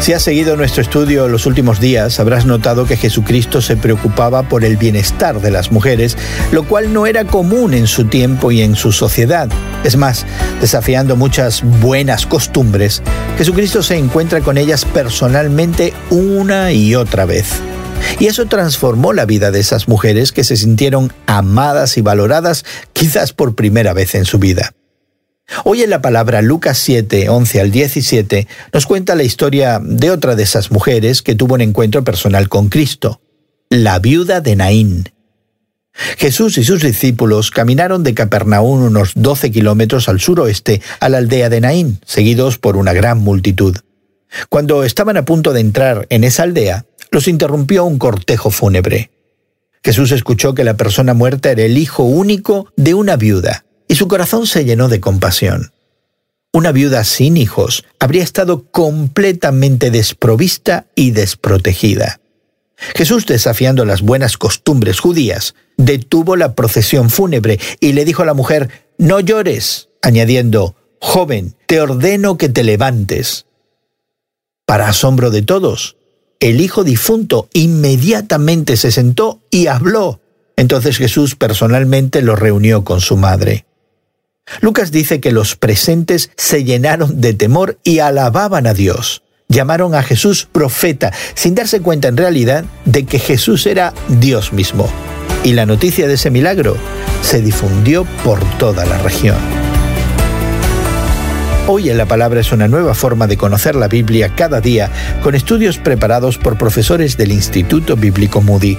Si has seguido nuestro estudio los últimos días, habrás notado que Jesucristo se preocupaba por el bienestar de las mujeres, lo cual no era común en su tiempo y en su sociedad. Es más, desafiando muchas buenas costumbres, Jesucristo se encuentra con ellas personalmente una y otra vez. Y eso transformó la vida de esas mujeres que se sintieron amadas y valoradas quizás por primera vez en su vida. Hoy en la palabra Lucas 7, 11 al 17 nos cuenta la historia de otra de esas mujeres que tuvo un encuentro personal con Cristo, la viuda de Naín. Jesús y sus discípulos caminaron de Capernaum unos 12 kilómetros al suroeste a la aldea de Naín, seguidos por una gran multitud. Cuando estaban a punto de entrar en esa aldea, los interrumpió un cortejo fúnebre. Jesús escuchó que la persona muerta era el hijo único de una viuda y su corazón se llenó de compasión. Una viuda sin hijos habría estado completamente desprovista y desprotegida. Jesús, desafiando las buenas costumbres judías, detuvo la procesión fúnebre y le dijo a la mujer, No llores, añadiendo, Joven, te ordeno que te levantes. Para asombro de todos, el hijo difunto inmediatamente se sentó y habló. Entonces Jesús personalmente lo reunió con su madre. Lucas dice que los presentes se llenaron de temor y alababan a Dios. Llamaron a Jesús profeta, sin darse cuenta en realidad de que Jesús era Dios mismo. Y la noticia de ese milagro se difundió por toda la región. Hoy en la Palabra es una nueva forma de conocer la Biblia cada día con estudios preparados por profesores del Instituto Bíblico Moody.